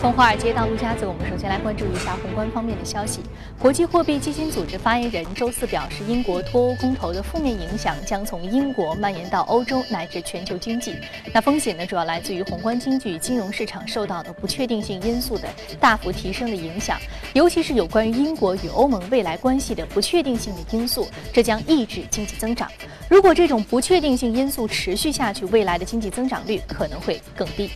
从华尔街到陆家嘴，我们首先来关注一下宏观方面的消息。国际货币基金组织发言人周四表示，英国脱欧公投的负面影响将从英国蔓延到欧洲乃至全球经济。那风险呢，主要来自于宏观经济、金融市场受到的不确定性因素的大幅提升的影响，尤其是有关于英国与欧盟未来关系的不确定性的因素，这将抑制经济增长。如果这种不确定性因素持续下去，未来的经济增长率可能会更低。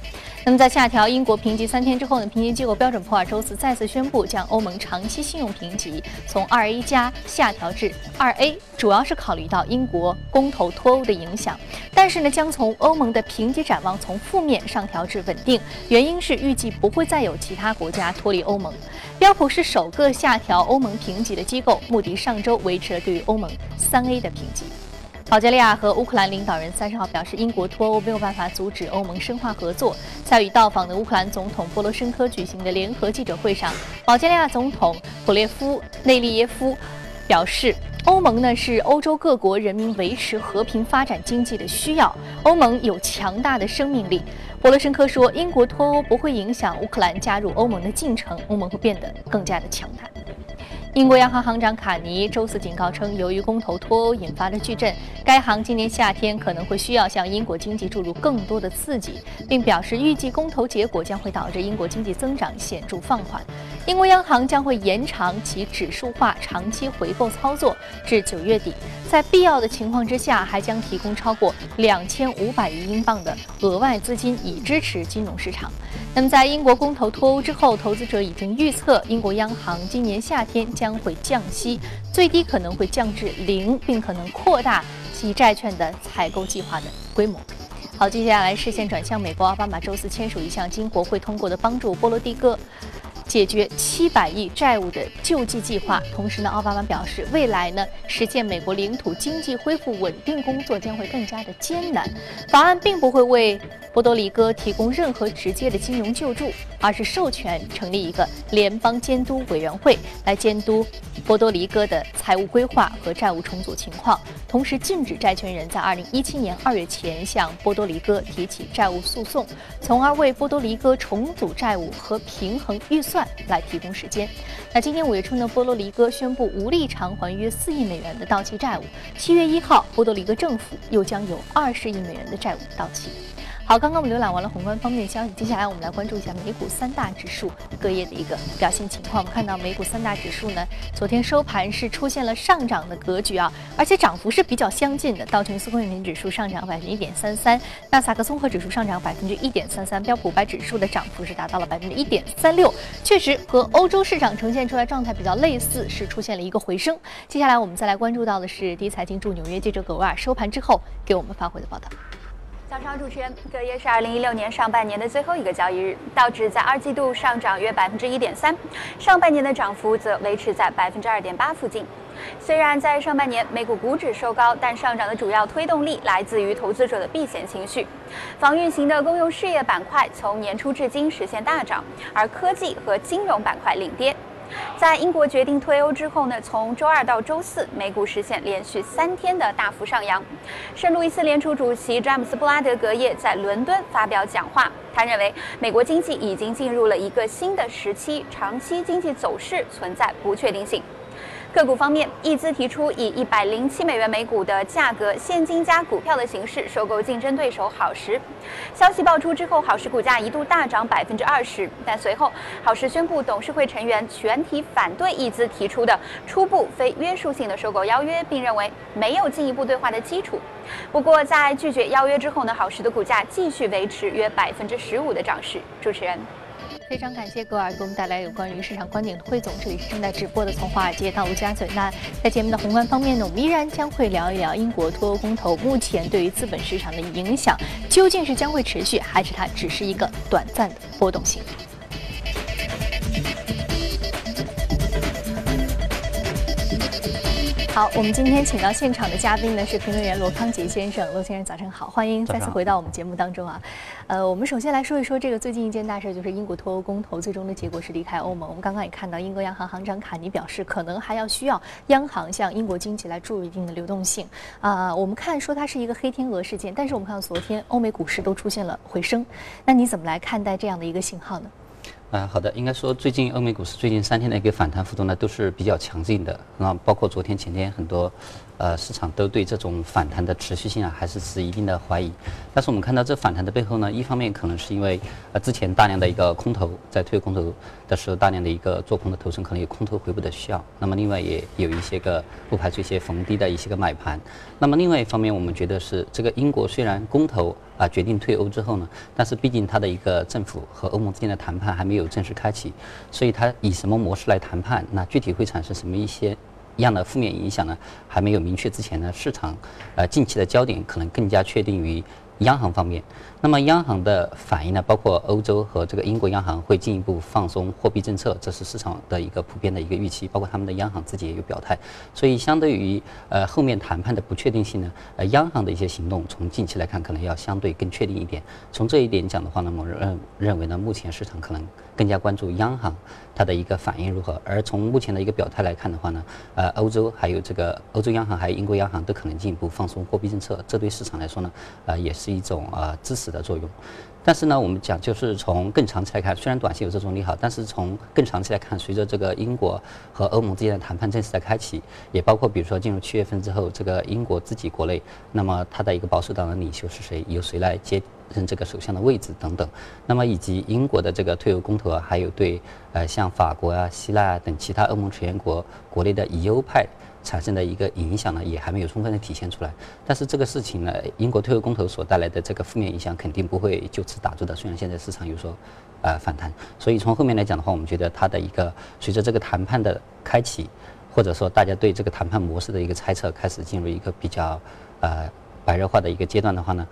那么，在下调英国评级三天之后呢？评级机构标准普尔周四再次宣布，将欧盟长期信用评级从二 A 加下调至二 A，主要是考虑到英国公投脱欧的影响。但是呢，将从欧盟的评级展望从负面上调至稳定，原因是预计不会再有其他国家脱离欧盟。标普是首个下调欧盟评级的机构，穆迪上周维持了对于欧盟三 A 的评级。保加利亚和乌克兰领导人三十号表示，英国脱欧没有办法阻止欧盟深化合作。在与到访的乌克兰总统波罗申科举行的联合记者会上，保加利亚总统普列夫内利耶夫表示，欧盟呢是欧洲各国人民维持和平发展经济的需要，欧盟有强大的生命力。波罗申科说，英国脱欧不会影响乌克兰加入欧盟的进程，欧盟会变得更加的强大。英国央行行长卡尼周四警告称，由于公投脱欧引发的巨震，该行今年夏天可能会需要向英国经济注入更多的刺激，并表示预计公投结果将会导致英国经济增长显著放缓。英国央行将会延长其指数化长期回购操作至九月底，在必要的情况之下，还将提供超过两千五百亿英镑的额外资金以支持金融市场。那么，在英国公投脱欧之后，投资者已经预测英国央行今年夏天将会降息，最低可能会降至零，并可能扩大其债券的采购计划的规模。好，接下来视线转向美国，奥巴马周四签署一项经国会通过的帮助波罗的哥。解决七百亿债务的救济计划。同时呢，奥巴马表示，未来呢，实现美国领土经济恢复稳定工作将会更加的艰难。法案并不会为波多黎各提供任何直接的金融救助，而是授权成立一个联邦监督委员会来监督波多黎各的财务规划和债务重组情况，同时禁止债权人在二零一七年二月前向波多黎各提起债务诉讼，从而为波多黎各重组债务和平衡预算。算来提供时间。那今天五月初呢，波多黎各宣布无力偿还约四亿美元的到期债务。七月一号，波多黎各政府又将有二十亿美元的债务到期。好，刚刚我们浏览完了宏观方面的消息，接下来我们来关注一下美股三大指数各业的一个表现情况。我们看到美股三大指数呢，昨天收盘是出现了上涨的格局啊，而且涨幅是比较相近的。道琼斯工业平指数上涨百分之一点三三，纳斯达克综合指数上涨百分之一点三三，标普五百指数的涨幅是达到了百分之一点三六，确实和欧洲市场呈现出来状态比较类似，是出现了一个回升。接下来我们再来关注到的是第一财经驻纽约记者葛维尔收盘之后给我们发回的报道。早上，主持人，隔夜是二零一六年上半年的最后一个交易日，道指在二季度上涨约百分之一点三，上半年的涨幅则维持在百分之二点八附近。虽然在上半年美股股指收高，但上涨的主要推动力来自于投资者的避险情绪，防御型的公用事业板块从年初至今实现大涨，而科技和金融板块领跌。在英国决定脱欧之后呢，从周二到周四，美股实现连续三天的大幅上扬。圣路易斯联储主席詹姆斯布拉德格耶在伦敦发表讲话，他认为美国经济已经进入了一个新的时期，长期经济走势存在不确定性。个股方面，易资提出以一百零七美元每股的价格，现金加股票的形式收购竞争对手好时。消息爆出之后，好时股价一度大涨百分之二十，但随后好时宣布董事会成员全体反对易资提出的初步非约束性的收购邀约，并认为没有进一步对话的基础。不过，在拒绝邀约之后呢，好时的股价继续维持约百分之十五的涨势。主持人。非常感谢格尔给我们带来有关于市场观点的汇总。这里是正在直播的《从华尔街到陆家嘴》。那在节目的宏观方面呢，我们依然将会聊一聊英国脱欧公投目前对于资本市场的影响，究竟是将会持续，还是它只是一个短暂的波动性？好，我们今天请到现场的嘉宾呢是评论员罗康杰先生，罗先生早晨好，欢迎再次回到我们节目当中啊。呃，我们首先来说一说这个最近一件大事，就是英国脱欧公投最终的结果是离开欧盟。我们刚刚也看到，英国央行行长卡尼表示，可能还要需要央行向英国经济来注入一定的流动性啊。我们看说它是一个黑天鹅事件，但是我们看到昨天欧美股市都出现了回升，那你怎么来看待这样的一个信号呢？啊，好的，应该说最近欧美股市最近三天的一个反弹幅度呢都是比较强劲的，那包括昨天前天很多，呃，市场都对这种反弹的持续性啊还是持一定的怀疑。但是我们看到这反弹的背后呢，一方面可能是因为呃之前大量的一个空头在推空头的时候，大量的一个做空的头寸可能有空头回补的需要。那么另外也有一些个不排除一些逢低的一些个买盘。那么另外一方面，我们觉得是这个英国虽然公投啊决定退欧之后呢，但是毕竟它的一个政府和欧盟之间的谈判还没有正式开启，所以它以什么模式来谈判，那具体会产生什么一些样的负面影响呢？还没有明确之前呢，市场呃近期的焦点可能更加确定于。央行方面，那么央行的反应呢？包括欧洲和这个英国央行会进一步放松货币政策，这是市场的一个普遍的一个预期。包括他们的央行自己也有表态，所以相对于呃后面谈判的不确定性呢，呃 央行的一些行动从近期来看可能要相对更确定一点。从这一点讲的话呢，我认认为呢，目前市场可能更加关注央行它的一个反应如何。而从目前的一个表态来看的话呢，呃欧洲还有这个欧洲央行还有英国央行都可能进一步放松货币政策，这对市场来说呢，呃也是。一种啊支持的作用，但是呢，我们讲就是从更长期来看，虽然短期有这种利好，但是从更长期来看，随着这个英国和欧盟之间的谈判正式的开启，也包括比如说进入七月份之后，这个英国自己国内，那么它的一个保守党的领袖是谁，由谁来接任这个首相的位置等等，那么以及英国的这个退欧公投啊，还有对呃像法国啊、希腊啊等其他欧盟成员国国内的疑欧派。产生的一个影响呢，也还没有充分的体现出来。但是这个事情呢，英国退欧公投所带来的这个负面影响肯定不会就此打住的。虽然现在市场有所呃反弹，所以从后面来讲的话，我们觉得它的一个随着这个谈判的开启，或者说大家对这个谈判模式的一个猜测开始进入一个比较呃白热化的一个阶段的话呢。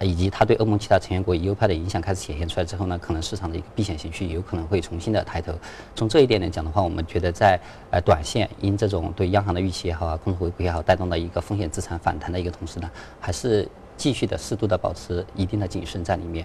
以及它对欧盟其他成员国以右派的影响开始显现出来之后呢，可能市场的一个避险情绪有可能会重新的抬头。从这一点来讲的话，我们觉得在呃短线因这种对央行的预期也好啊，空头回补也好带动的一个风险资产反弹的一个同时呢，还是继续的适度的保持一定的谨慎在里面。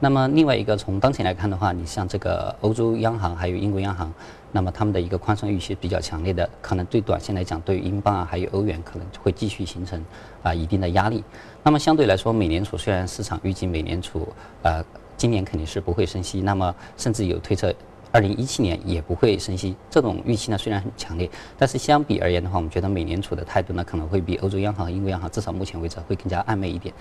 那么另外一个从当前来看的话，你像这个欧洲央行还有英国央行，那么他们的一个宽松预期比较强烈的，可能对短线来讲，对于英镑啊还有欧元可能会继续形成啊一定的压力。那么相对来说，美联储虽然市场预计美联储呃今年肯定是不会升息，那么甚至有推测二零一七年也不会升息，这种预期呢虽然很强烈，但是相比而言的话，我们觉得美联储的态度呢可能会比欧洲央行英国央行至少目前为止会更加暧昧一点。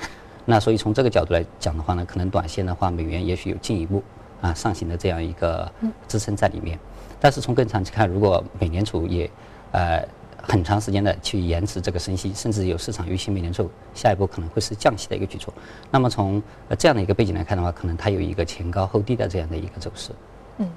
那所以从这个角度来讲的话呢，可能短线的话，美元也许有进一步啊上行的这样一个支撑在里面。但是从更长期看，如果美联储也呃很长时间的去延迟这个升息，甚至有市场预期美联储下一步可能会是降息的一个举措，那么从这样的一个背景来看的话，可能它有一个前高后低的这样的一个走势。嗯。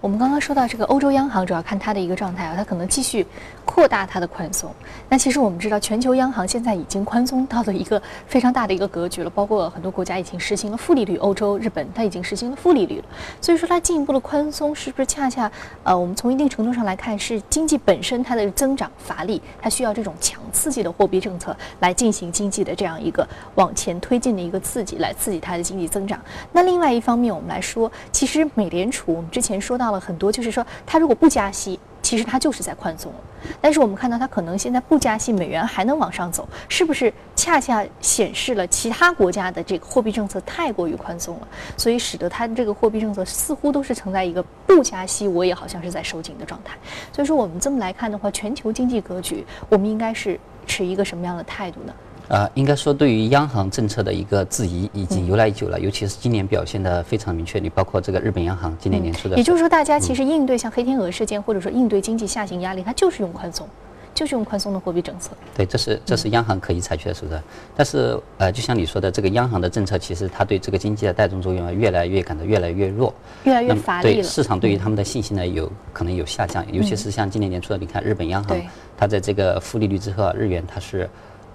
我们刚刚说到这个欧洲央行，主要看它的一个状态啊，它可能继续扩大它的宽松。那其实我们知道，全球央行现在已经宽松到了一个非常大的一个格局了，包括很多国家已经实行了负利率，欧洲、日本它已经实行了负利率了。所以说，它进一步的宽松是不是恰恰呃，我们从一定程度上来看，是经济本身它的增长乏力，它需要这种强刺激的货币政策来进行经济的这样一个往前推进的一个刺激，来刺激它的经济增长。那另外一方面，我们来说，其实美联储我们之前。说到了很多，就是说，它如果不加息，其实它就是在宽松。但是我们看到，它可能现在不加息，美元还能往上走，是不是恰恰显示了其他国家的这个货币政策太过于宽松了？所以使得它这个货币政策似乎都是存在一个不加息，我也好像是在收紧的状态。所以说，我们这么来看的话，全球经济格局，我们应该是持一个什么样的态度呢？呃，应该说对于央行政策的一个质疑已经由来已久了，尤其是今年表现的非常明确。你包括这个日本央行今年年初的，也就是说，大家其实应对像黑天鹅事件，或者说应对经济下行压力，它就是用宽松，就是用宽松的货币政策。对，这是这是央行可以采取的手段。但是呃，就像你说的，这个央行的政策其实它对这个经济的带动作用啊，越来越感到越来越弱，越来越乏力了。对市场对于他们的信心呢，有可能有下降，尤其是像今年年初的，你看日本央行，它在这个负利率之后啊，日元它是。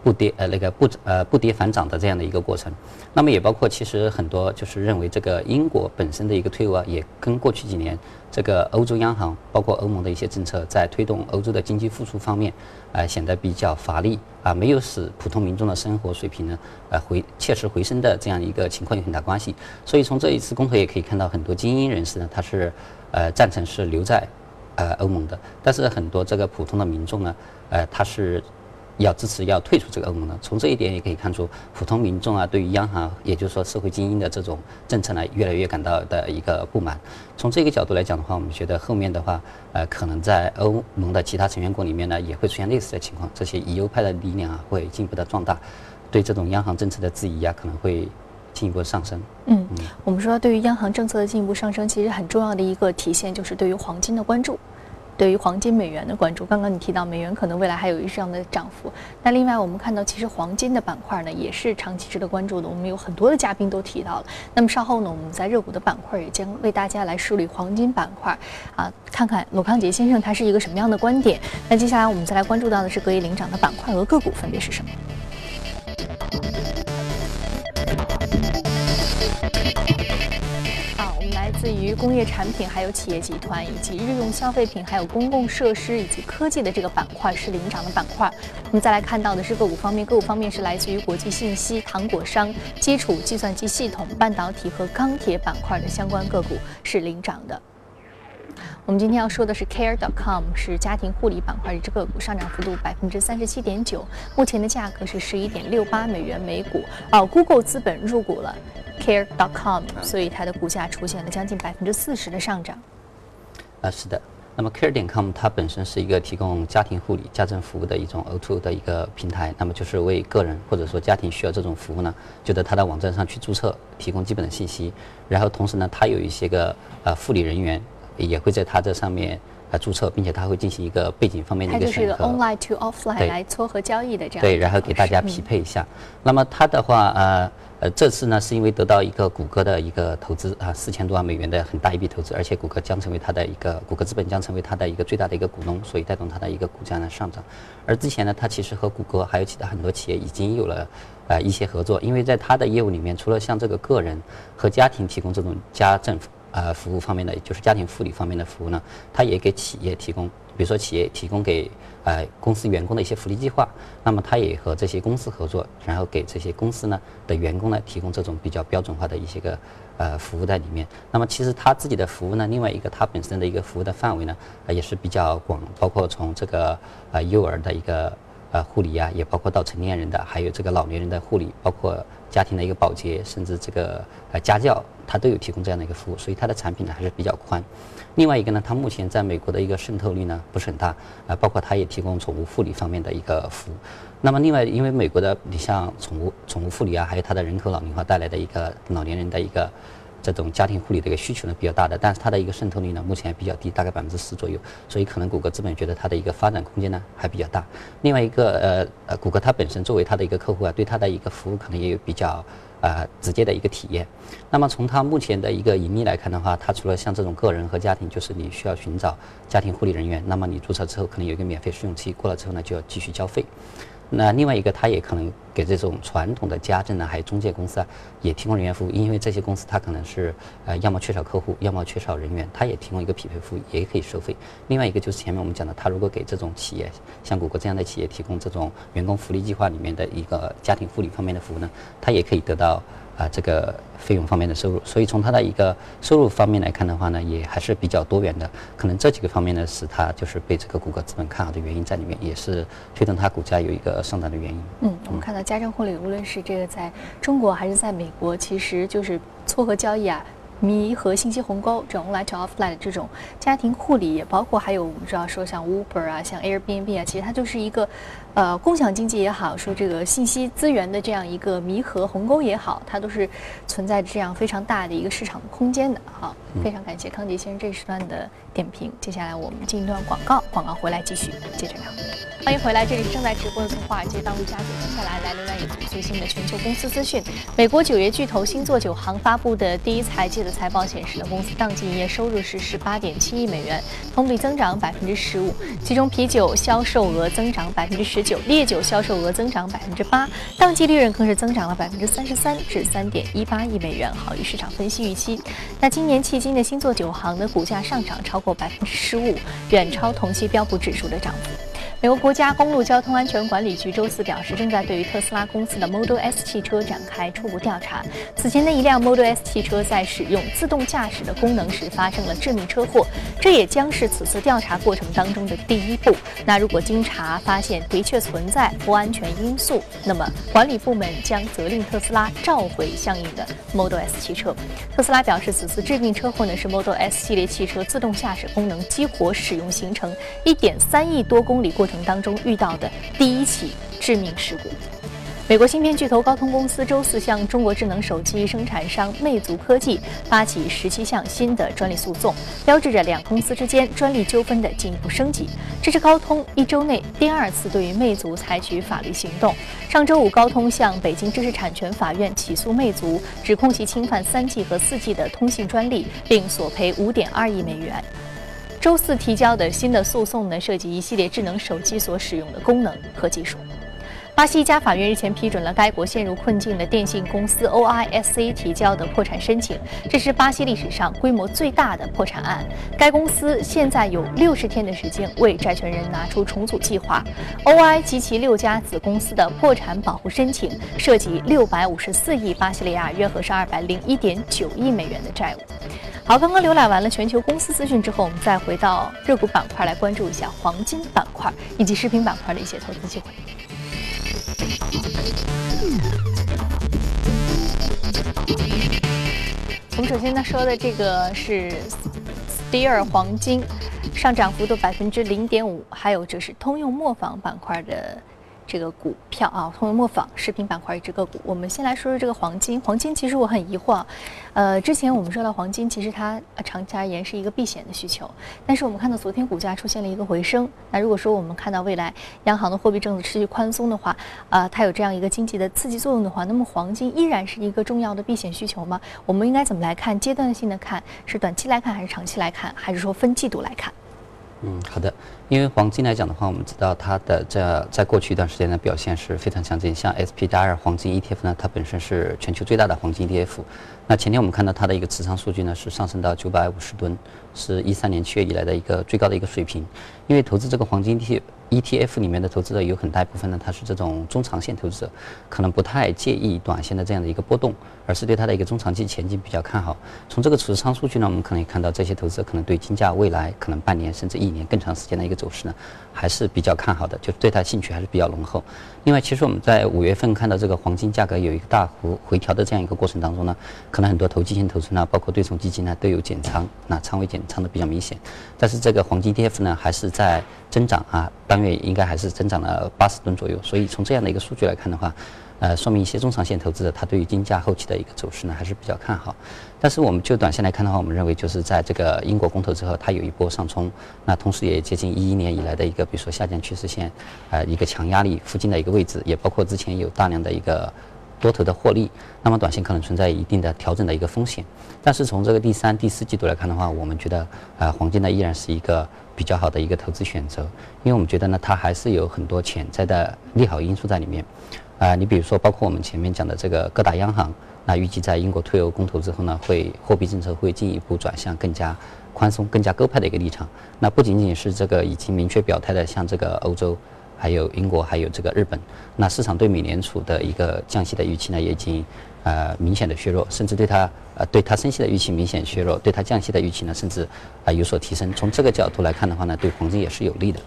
不跌呃那个不呃不跌反涨的这样的一个过程，那么也包括其实很多就是认为这个英国本身的一个退欧啊，也跟过去几年这个欧洲央行包括欧盟的一些政策在推动欧洲的经济复苏方面，呃显得比较乏力啊，没有使普通民众的生活水平呢呃回切实回升的这样一个情况有很大关系。所以从这一次公投也可以看到很多精英人士呢，他是呃赞成是留在呃欧盟的，但是很多这个普通的民众呢，呃他是。要支持要退出这个欧盟呢。从这一点也可以看出，普通民众啊对于央行，也就是说社会精英的这种政策呢，越来越感到的一个不满。从这个角度来讲的话，我们觉得后面的话，呃，可能在欧盟的其他成员国里面呢，也会出现类似的情况。这些以右派的力量啊，会进一步的壮大，对这种央行政策的质疑啊，可能会进一步上升。嗯，我们说对于央行政策的进一步上升，其实很重要的一个体现就是对于黄金的关注。对于黄金、美元的关注，刚刚你提到美元可能未来还有一这样的涨幅。那另外我们看到，其实黄金的板块呢也是长期值得关注的。我们有很多的嘉宾都提到了。那么稍后呢，我们在热股的板块也将为大家来梳理黄金板块，啊，看看罗康杰先生他是一个什么样的观点。那接下来我们再来关注到的是隔夜领涨的板块和个股分别是什么？自于工业产品、还有企业集团，以及日用消费品、还有公共设施以及科技的这个板块是领涨的板块。我们再来看到的是个股方面，个股方面是来自于国际信息、糖果商、基础计算机系统、半导体和钢铁板块的相关个股是领涨的。我们今天要说的是 Care.com，是家庭护理板块的这个股，上涨幅度百分之三十七点九，目前的价格是十一点六八美元每股。哦，Google 资本入股了。Care.com，所以它的股价出现了将近百分之四十的上涨。啊，是的。那么 Care.com 它本身是一个提供家庭护理、家政服务的一种 O2O 的一个平台。那么就是为个人或者说家庭需要这种服务呢，就在它的网站上去注册，提供基本的信息。然后同时呢，它有一些个呃护理人员也会在它这上面啊注册，并且它会进行一个背景方面的一个审核。它就是 online to offline 来撮合交易的这样。对，然后给大家匹配一下。那么它的话呃。呃，这次呢是因为得到一个谷歌的一个投资啊，四千多万美元的很大一笔投资，而且谷歌将成为它的一个谷歌资本将成为它的一个最大的一个股东，所以带动它的一个股价呢上涨。而之前呢，它其实和谷歌还有其他很多企业已经有了呃一些合作，因为在它的业务里面，除了像这个个人和家庭提供这种家政呃服务方面的，就是家庭护理方面的服务呢，它也给企业提供。比如说，企业提供给呃公司员工的一些福利计划，那么它也和这些公司合作，然后给这些公司呢的员工呢提供这种比较标准化的一些个呃服务在里面。那么其实它自己的服务呢，另外一个它本身的一个服务的范围呢，也是比较广，包括从这个呃幼儿的一个呃护理啊，也包括到成年人的，还有这个老年人的护理，包括家庭的一个保洁，甚至这个呃家教，它都有提供这样的一个服务，所以它的产品呢还是比较宽。另外一个呢，它目前在美国的一个渗透率呢不是很大，啊，包括它也提供宠物护理方面的一个服务。那么另外，因为美国的你像宠物宠物护理啊，还有它的人口老龄化带来的一个老年人的一个这种家庭护理的一个需求呢比较大的，但是它的一个渗透率呢目前比较低，大概百分之十左右，所以可能谷歌资本觉得它的一个发展空间呢还比较大。另外一个呃呃，谷歌它本身作为它的一个客户啊，对它的一个服务可能也有比较。啊，直接的一个体验。那么从它目前的一个盈利来看的话，它除了像这种个人和家庭，就是你需要寻找家庭护理人员，那么你注册之后可能有一个免费试用期，过了之后呢就要继续交费。那另外一个，他也可能给这种传统的家政呢，还有中介公司啊，也提供人员服务，因为这些公司它可能是呃，要么缺少客户，要么缺少人员，它也提供一个匹配服务，也可以收费。另外一个就是前面我们讲的，他如果给这种企业，像谷歌这样的企业提供这种员工福利计划里面的一个家庭护理方面的服务呢，他也可以得到。啊，这个费用方面的收入，所以从它的一个收入方面来看的话呢，也还是比较多元的。可能这几个方面呢，使它就是被这个谷歌资本看好的原因在里面，也是推动它股价有一个上涨的原因。嗯，我们看到家政护理，无论是这个在中国还是在美国，其实就是撮合交易啊。弥合信息鸿沟，这种 online to offline 的这种家庭护理，也包括还有我们知道说像 Uber 啊，像 Airbnb 啊，其实它就是一个，呃，共享经济也好，说这个信息资源的这样一个弥合鸿沟也好，它都是存在这样非常大的一个市场空间的。好，非常感谢康迪先生这一时段的点评。接下来我们进一段广告，广告回来继续接着聊。欢迎回来，这里是正在直播的从华尔街到陆家嘴。接下来来浏览一组最新的全球公司资讯。美国九月巨头星座酒行发布的第一财季的。财报显示，呢公司当季营业收入是十八点七亿美元，同比增长百分之十五。其中，啤酒销售额增长百分之十九，烈酒销售额增长百分之八，当季利润更是增长了百分之三十三，至三点一八亿美元，好于市场分析预期。那今年迄今的星座酒行的股价上涨超过百分之十五，远超同期标普指数的涨幅。美国国家公路交通安全管理局周四表示，正在对于特斯拉公司的 Model S 汽车展开初步调查。此前的一辆 Model S 汽车在使用自动驾驶的功能时发生了致命车祸，这也将是此次调查过程当中的第一步。那如果经查发现的确存在不安全因素，那么管理部门将责令特斯拉召回相应的 Model S 汽车。特斯拉表示，此次致命车祸呢是 Model S 系列汽车自动驾驶功能激活使用行程1.3亿多公里过程。当中遇到的第一起致命事故。美国芯片巨头高通公司周四向中国智能手机生产商魅族科技发起十七项新的专利诉讼，标志着两公司之间专利纠纷的进一步升级。这是高通一周内第二次对于魅族采取法律行动。上周五，高通向北京知识产权法院起诉魅族，指控其侵犯三 G 和四 G 的通信专利，并索赔五点二亿美元。周四提交的新的诉讼呢，涉及一系列智能手机所使用的功能和技术。巴西一家法院日前批准了该国陷入困境的电信公司 OISC 提交的破产申请，这是巴西历史上规模最大的破产案。该公司现在有六十天的时间为债权人拿出重组计划。OI 及其六家子公司的破产保护申请涉及六百五十四亿巴西里亚，约合是二百零一点九亿美元的债务。好，刚刚浏览完了全球公司资讯之后，我们再回到热股板块来关注一下黄金板块以及食品板块的一些投资机会。我们首先呢说的这个是 ster 黄金，上涨幅度百分之零点五，还有就是通用磨坊板块的。这个股票啊，通用磨坊食品板块一只个股。我们先来说说这个黄金。黄金其实我很疑惑，呃，之前我们说到黄金，其实它长期而言是一个避险的需求。但是我们看到昨天股价出现了一个回升。那如果说我们看到未来央行的货币政策持续宽松的话，啊，它有这样一个经济的刺激作用的话，那么黄金依然是一个重要的避险需求吗？我们应该怎么来看？阶段性的看，是短期来看还是长期来看，还是说分季度来看？嗯，好的。因为黄金来讲的话，我们知道它的这在过去一段时间的表现是非常强劲。像 SPDR 黄金 ETF 呢，它本身是全球最大的黄金 ETF。那前天我们看到它的一个持仓数据呢，是上升到九百五十吨，是一三年七月以来的一个最高的一个水平。因为投资这个黄金 T ETF 里面的投资者有很大一部分呢，他是这种中长线投资者，可能不太介意短线的这样的一个波动，而是对它的一个中长期前景比较看好。从这个持仓数据呢，我们可以看到这些投资者可能对金价未来可能半年甚至一年更长时间的一个走势呢，还是比较看好的，就对它兴趣还是比较浓厚。另外，其实我们在五月份看到这个黄金价格有一个大幅回调的这样一个过程当中呢，可能很多投机性投资呢，包括对冲基金呢都有减仓，那仓位减仓的比较明显。但是这个黄金 ETF 呢，还是在增长啊，当月应该还是增长了八十吨左右。所以从这样的一个数据来看的话，呃，说明一些中长线投资者他对于金价后期的一个走势呢还是比较看好。但是我们就短线来看的话，我们认为就是在这个英国公投之后，它有一波上冲，那同时也接近一一年以来的一个比如说下降趋势线，呃，一个强压力附近的一个位置，也包括之前有大量的一个。多头的获利，那么短线可能存在一定的调整的一个风险，但是从这个第三、第四季度来看的话，我们觉得啊，黄金呢依然是一个比较好的一个投资选择，因为我们觉得呢，它还是有很多潜在的利好因素在里面，啊，你比如说包括我们前面讲的这个各大央行，那预计在英国退欧公投之后呢，会货币政策会进一步转向更加宽松、更加鸽派的一个立场，那不仅仅是这个已经明确表态的，像这个欧洲。还有英国，还有这个日本，那市场对美联储的一个降息的预期呢，也已经呃明显的削弱，甚至对它呃对它升息的预期明显削弱，对它降息的预期呢，甚至啊有所提升。从这个角度来看的话呢，对黄金也是有利的。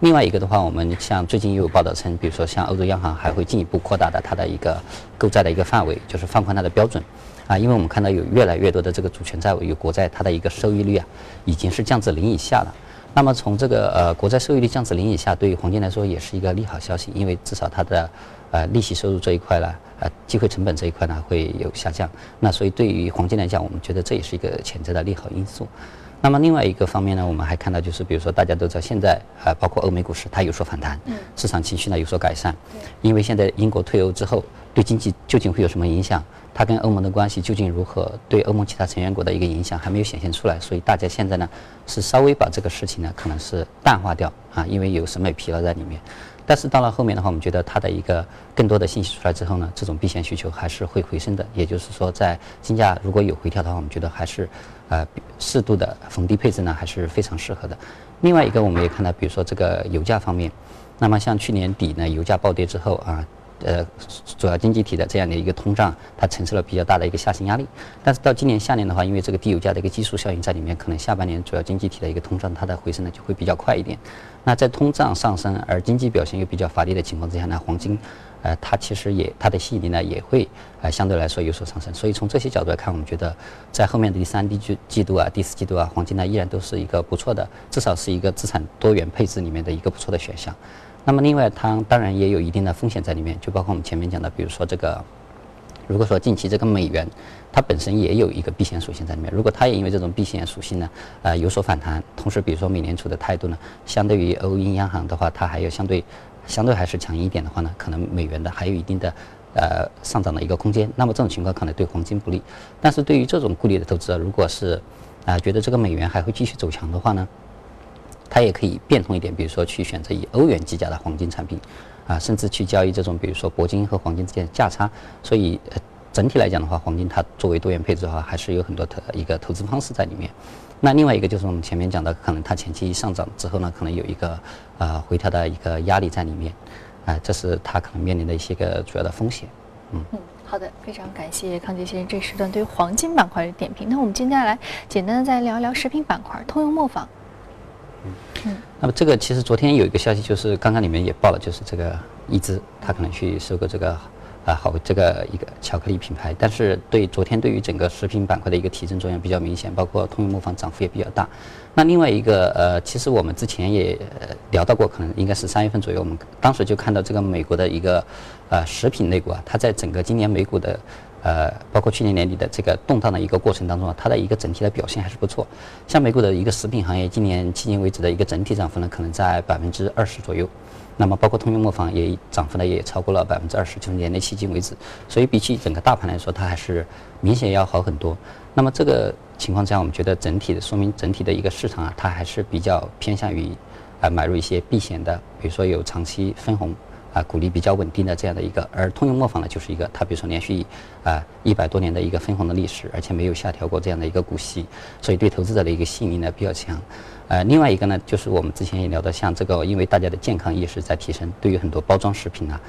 另外一个的话，我们像最近也有报道称，比如说像欧洲央行还会进一步扩大的它的一个购债的一个范围，就是放宽它的标准啊，因为我们看到有越来越多的这个主权债务有国债，它的一个收益率啊已经是降至零以下了。那么从这个呃国债收益率降至零以下，对于黄金来说也是一个利好消息，因为至少它的呃利息收入这一块呢，呃机会成本这一块呢会有下降。那所以对于黄金来讲，我们觉得这也是一个潜在的利好因素。那么另外一个方面呢，我们还看到就是，比如说大家都知道现在呃包括欧美股市它有所反弹，市场情绪呢有所改善，因为现在英国退欧之后对经济究竟会有什么影响？它跟欧盟的关系究竟如何？对欧盟其他成员国的一个影响还没有显现出来，所以大家现在呢是稍微把这个事情呢可能是淡化掉啊，因为有审美疲劳在里面。但是到了后面的话，我们觉得它的一个更多的信息出来之后呢，这种避险需求还是会回升的。也就是说，在金价如果有回调的话，我们觉得还是呃适度的逢低配置呢还是非常适合的。另外一个我们也看到，比如说这个油价方面。那么像去年底呢，油价暴跌之后啊。呃，主要经济体的这样的一个通胀，它承受了比较大的一个下行压力。但是到今年下年的话，因为这个低油价的一个基数效应在里面，可能下半年主要经济体的一个通胀它的回升呢就会比较快一点。那在通胀上升而经济表现又比较乏力的情况之下呢，黄金，呃，它其实也它的吸引力呢也会呃相对来说有所上升。所以从这些角度来看，我们觉得在后面的第三季季度啊、第四季度啊，黄金呢依然都是一个不错的，至少是一个资产多元配置里面的一个不错的选项。那么另外，它当然也有一定的风险在里面，就包括我们前面讲的，比如说这个，如果说近期这个美元，它本身也有一个避险属性在里面，如果它也因为这种避险属性呢，呃有所反弹，同时比如说美联储的态度呢，相对于欧英央行的话，它还有相对相对还是强一点的话呢，可能美元的还有一定的呃上涨的一个空间。那么这种情况可能对黄金不利，但是对于这种顾虑的投资者，如果是啊觉得这个美元还会继续走强的话呢？它也可以变通一点，比如说去选择以欧元计价的黄金产品，啊，甚至去交易这种比如说铂金和黄金之间的价差。所以整体来讲的话，黄金它作为多元配置的话，还是有很多的一个投资方式在里面。那另外一个就是我们前面讲的，可能它前期上涨之后呢，可能有一个啊回调的一个压力在里面，啊，这是它可能面临的一些个主要的风险。嗯嗯，好的，非常感谢康杰先生这时段对于黄金板块的点评。那我们接下来简单的再聊一聊食品板块，通用磨坊。嗯，那么这个其实昨天有一个消息，就是刚刚里面也报了，就是这个易芝，它可能去收购这个啊好这个一个巧克力品牌，但是对昨天对于整个食品板块的一个提振作用比较明显，包括通用磨坊涨幅也比较大。那另外一个呃，其实我们之前也聊到过，可能应该是三月份左右，我们当时就看到这个美国的一个呃食品类股啊，它在整个今年美股的。呃，包括去年年底的这个动荡的一个过程当中啊，它的一个整体的表现还是不错。像美股的一个食品行业，今年迄今为止的一个整体涨幅呢，可能在百分之二十左右。那么包括通用磨坊也涨幅呢，也超过了百分之二十，就是年内迄今为止。所以比起整个大盘来说，它还是明显要好很多。那么这个情况下，我们觉得整体的说明整体的一个市场啊，它还是比较偏向于啊买入一些避险的，比如说有长期分红。啊，股利比较稳定的这样的一个，而通用磨坊呢，就是一个它比如说连续啊一百多年的一个分红的历史，而且没有下调过这样的一个股息，所以对投资者的一个吸引力呢比较强。呃，另外一个呢，就是我们之前也聊到，像这个，因为大家的健康意识在提升，对于很多包装食品啊，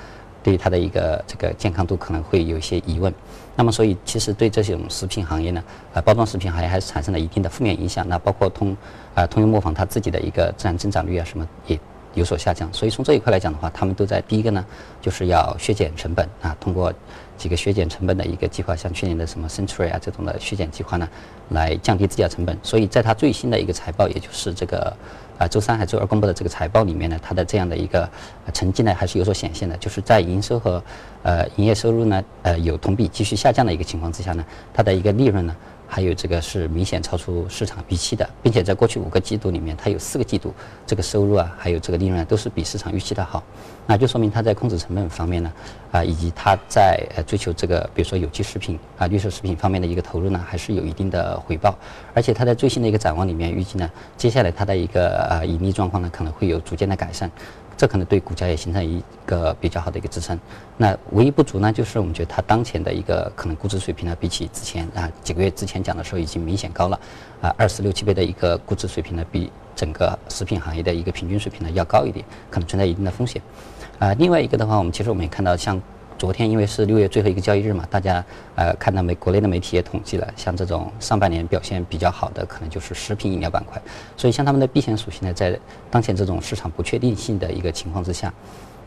对于它的一个这个健康度可能会有一些疑问。那么，所以其实对这种食品行业呢，呃，包装食品行业还是产生了一定的负面影响。那包括通啊通用磨坊它自己的一个自然增长率啊什么也。有所下降，所以从这一块来讲的话，他们都在第一个呢，就是要削减成本啊，通过几个削减成本的一个计划，像去年的什么 Century 啊这种的削减计划呢，来降低自家成本。所以在它最新的一个财报，也就是这个啊周三还周二公布的这个财报里面呢，它的这样的一个成绩呢还是有所显现的，就是在营收和呃营业收入呢呃有同比继续下降的一个情况之下呢，它的一个利润呢。还有这个是明显超出市场预期的，并且在过去五个季度里面，它有四个季度这个收入啊，还有这个利润都是比市场预期的好，那就说明它在控制成本方面呢，啊，以及它在呃追求这个比如说有机食品啊、绿色食品方面的一个投入呢，还是有一定的回报，而且它在最新的一个展望里面预计呢，接下来它的一个呃盈利状况呢，可能会有逐渐的改善。这可能对股价也形成一个比较好的一个支撑。那唯一不足呢，就是我们觉得它当前的一个可能估值水平呢，比起之前啊几个月之前讲的时候已经明显高了，啊二十六七倍的一个估值水平呢，比整个食品行业的一个平均水平呢要高一点，可能存在一定的风险。啊，另外一个的话，我们其实我们也看到像。昨天因为是六月最后一个交易日嘛，大家呃看到美？国内的媒体也统计了，像这种上半年表现比较好的，可能就是食品饮料板块。所以像他们的避险属性呢，在当前这种市场不确定性的一个情况之下，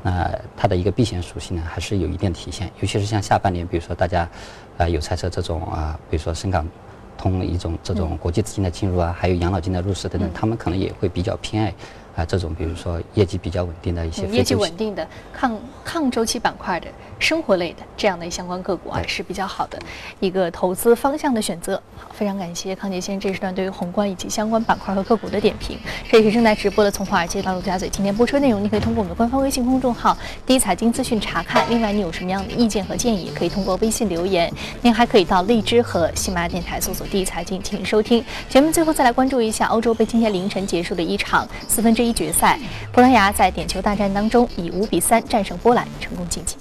那它的一个避险属性呢，还是有一定体现。尤其是像下半年，比如说大家呃有猜测这种啊，比如说深港通一种这种国际资金的进入啊，还有养老金的入市等等，他们可能也会比较偏爱。啊，这种比如说业绩比较稳定的一些，业绩稳定的抗抗周期板块的生活类的这样的相关个股啊，是比较好的一个投资方向的选择。好，非常感谢康杰先生这一时段对于宏观以及相关板块和个股的点评。这也是正在直播的从华尔街到陆家嘴今天播出内容，你可以通过我们的官方微信公众号“第一财经资讯”查看。另外，你有什么样的意见和建议，可以通过微信留言。您还可以到荔枝和喜马拉雅电台搜索“第一财经”进行收听节目。最后再来关注一下欧洲杯今天凌晨结束的一场四分之一一决赛。葡萄牙在点球大战当中以五比三战胜波兰，成功晋级。